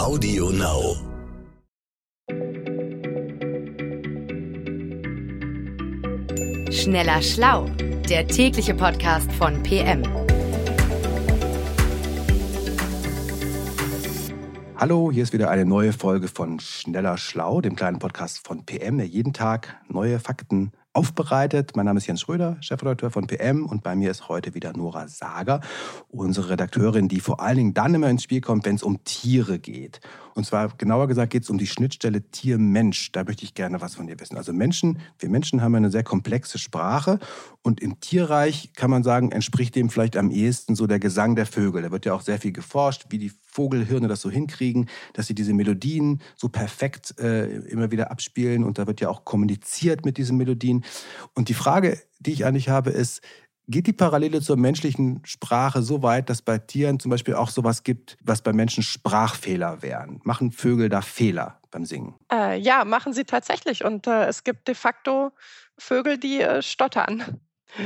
Audio Now. Schneller Schlau, der tägliche Podcast von PM. Hallo, hier ist wieder eine neue Folge von Schneller Schlau, dem kleinen Podcast von PM, der jeden Tag neue Fakten aufbereitet. Mein Name ist Jens Schröder, Chefredakteur von PM und bei mir ist heute wieder Nora Sager, unsere Redakteurin, die vor allen Dingen dann immer ins Spiel kommt, wenn es um Tiere geht. Und zwar genauer gesagt geht es um die Schnittstelle Tier-Mensch. Da möchte ich gerne was von dir wissen. Also Menschen, wir Menschen haben eine sehr komplexe Sprache und im Tierreich kann man sagen, entspricht dem vielleicht am ehesten so der Gesang der Vögel. Da wird ja auch sehr viel geforscht, wie die Vogelhirne das so hinkriegen, dass sie diese Melodien so perfekt äh, immer wieder abspielen und da wird ja auch kommuniziert mit diesen Melodien. Und die Frage, die ich eigentlich habe, ist, Geht die Parallele zur menschlichen Sprache so weit, dass bei Tieren zum Beispiel auch sowas gibt, was bei Menschen Sprachfehler wären? Machen Vögel da Fehler beim Singen? Äh, ja, machen sie tatsächlich. Und äh, es gibt de facto Vögel, die äh, stottern.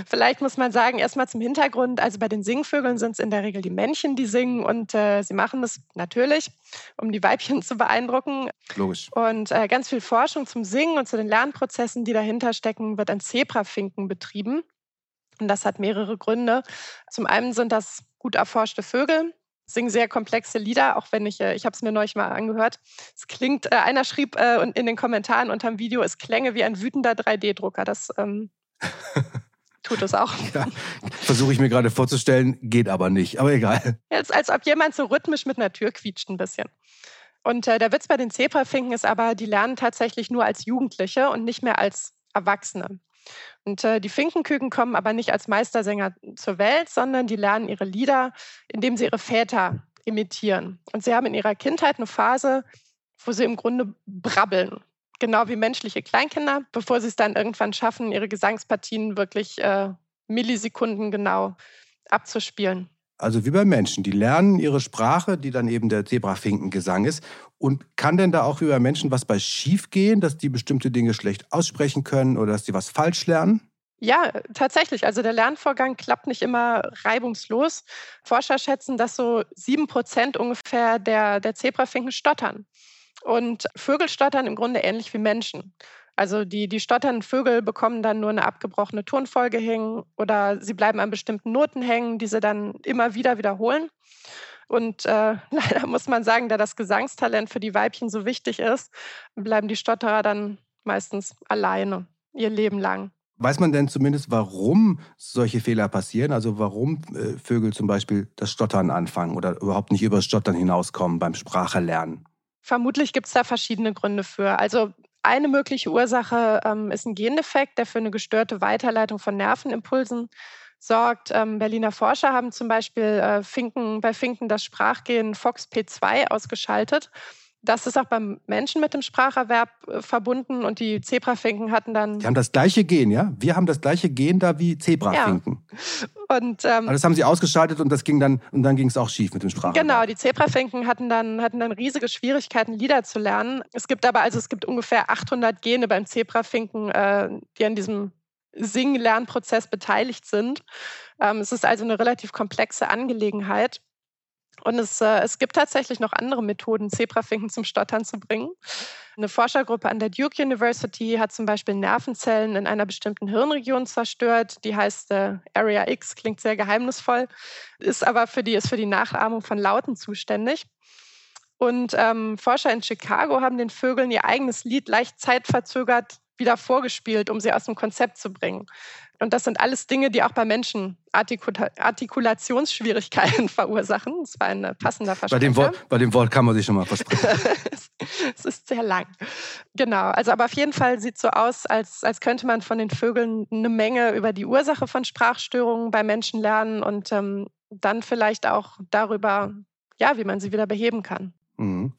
Vielleicht muss man sagen, erstmal zum Hintergrund, also bei den Singvögeln sind es in der Regel die Männchen, die singen und äh, sie machen das natürlich, um die Weibchen zu beeindrucken. Logisch. Und äh, ganz viel Forschung zum Singen und zu den Lernprozessen, die dahinter stecken, wird an Zebrafinken betrieben. Und das hat mehrere Gründe. Zum einen sind das gut erforschte Vögel, singen sehr komplexe Lieder, auch wenn ich, äh, ich habe es mir neulich mal angehört. Es klingt, äh, einer schrieb äh, in den Kommentaren unter dem Video, es klänge wie ein wütender 3D-Drucker. Das ähm, tut es auch. Ja, Versuche ich mir gerade vorzustellen, geht aber nicht, aber egal. Jetzt, als ob jemand so rhythmisch mit einer Tür quietscht ein bisschen. Und äh, der Witz bei den Zebrafinken ist aber, die lernen tatsächlich nur als Jugendliche und nicht mehr als Erwachsene. Und äh, die Finkenküken kommen aber nicht als Meistersänger zur Welt, sondern die lernen ihre Lieder, indem sie ihre Väter imitieren. Und sie haben in ihrer Kindheit eine Phase, wo sie im Grunde brabbeln. Genau wie menschliche Kleinkinder, bevor sie es dann irgendwann schaffen, ihre Gesangspartien wirklich äh, Millisekunden genau abzuspielen. Also wie bei Menschen, die lernen ihre Sprache, die dann eben der Zebrafinkengesang ist. Und kann denn da auch wie bei Menschen was bei schief gehen, dass die bestimmte Dinge schlecht aussprechen können oder dass die was falsch lernen? Ja, tatsächlich. Also der Lernvorgang klappt nicht immer reibungslos. Forscher schätzen, dass so sieben Prozent ungefähr der, der Zebrafinken stottern. Und Vögel stottern im Grunde ähnlich wie Menschen. Also die, die stotternden Vögel bekommen dann nur eine abgebrochene Tonfolge hängen oder sie bleiben an bestimmten Noten hängen, die sie dann immer wieder wiederholen. Und äh, leider muss man sagen, da das Gesangstalent für die Weibchen so wichtig ist, bleiben die Stotterer dann meistens alleine ihr Leben lang. Weiß man denn zumindest, warum solche Fehler passieren? Also warum äh, Vögel zum Beispiel das Stottern anfangen oder überhaupt nicht über das Stottern hinauskommen beim Sprachelernen? Vermutlich gibt es da verschiedene Gründe für. Also eine mögliche Ursache ähm, ist ein Gendefekt, der für eine gestörte Weiterleitung von Nervenimpulsen sorgt. Ähm, Berliner Forscher haben zum Beispiel äh, Finken, bei Finken das Sprachgen FOXP2 ausgeschaltet. Das ist auch beim Menschen mit dem Spracherwerb äh, verbunden und die Zebrafinken hatten dann. Die haben das gleiche Gen, ja? Wir haben das gleiche Gen da wie Zebrafinken. Ja. Und, ähm, Aber das haben sie ausgeschaltet und das ging dann und dann ging es auch schief mit dem Spracherwerb. Genau, die Zebrafinken hatten dann, hatten dann riesige Schwierigkeiten, Lieder zu lernen. Es gibt aber also es gibt ungefähr 800 Gene beim Zebrafinken, äh, die an diesem Sing-Lernprozess beteiligt sind. Ähm, es ist also eine relativ komplexe Angelegenheit. Und es, äh, es gibt tatsächlich noch andere Methoden, Zebrafinken zum Stottern zu bringen. Eine Forschergruppe an der Duke University hat zum Beispiel Nervenzellen in einer bestimmten Hirnregion zerstört. Die heißt äh, Area X, klingt sehr geheimnisvoll, ist aber für die, ist für die Nachahmung von Lauten zuständig. Und ähm, Forscher in Chicago haben den Vögeln ihr eigenes Lied leicht zeitverzögert wieder vorgespielt, um sie aus dem Konzept zu bringen. Und das sind alles Dinge, die auch bei Menschen Artikula Artikulationsschwierigkeiten verursachen. Das war ein passender Versprecher. Bei dem, Wort, bei dem Wort kann man sich schon mal versprechen. es ist sehr lang. Genau, also aber auf jeden Fall sieht es so aus, als, als könnte man von den Vögeln eine Menge über die Ursache von Sprachstörungen bei Menschen lernen und ähm, dann vielleicht auch darüber, ja, wie man sie wieder beheben kann. Mhm.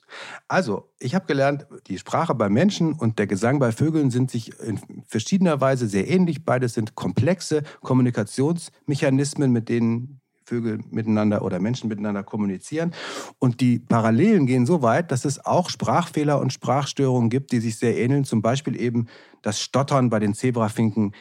Also, ich habe gelernt, die Sprache bei Menschen und der Gesang bei Vögeln sind sich in verschiedener Weise sehr ähnlich. Beides sind komplexe Kommunikationsmechanismen, mit denen Vögel miteinander oder Menschen miteinander kommunizieren. Und die Parallelen gehen so weit, dass es auch Sprachfehler und Sprachstörungen gibt, die sich sehr ähneln. Zum Beispiel eben das Stottern bei den Zebrafinken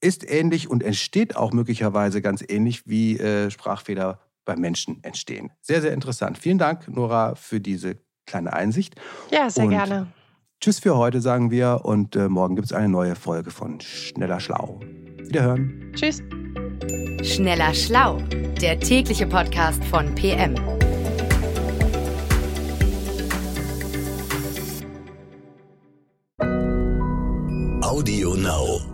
ist ähnlich und entsteht auch möglicherweise ganz ähnlich wie äh, Sprachfehler bei Menschen entstehen. Sehr, sehr interessant. Vielen Dank, Nora, für diese kleine Einsicht. Ja, sehr und gerne. Tschüss für heute, sagen wir. Und äh, morgen gibt es eine neue Folge von Schneller Schlau. Wiederhören. Tschüss. Schneller Schlau, der tägliche Podcast von PM. Audio Now.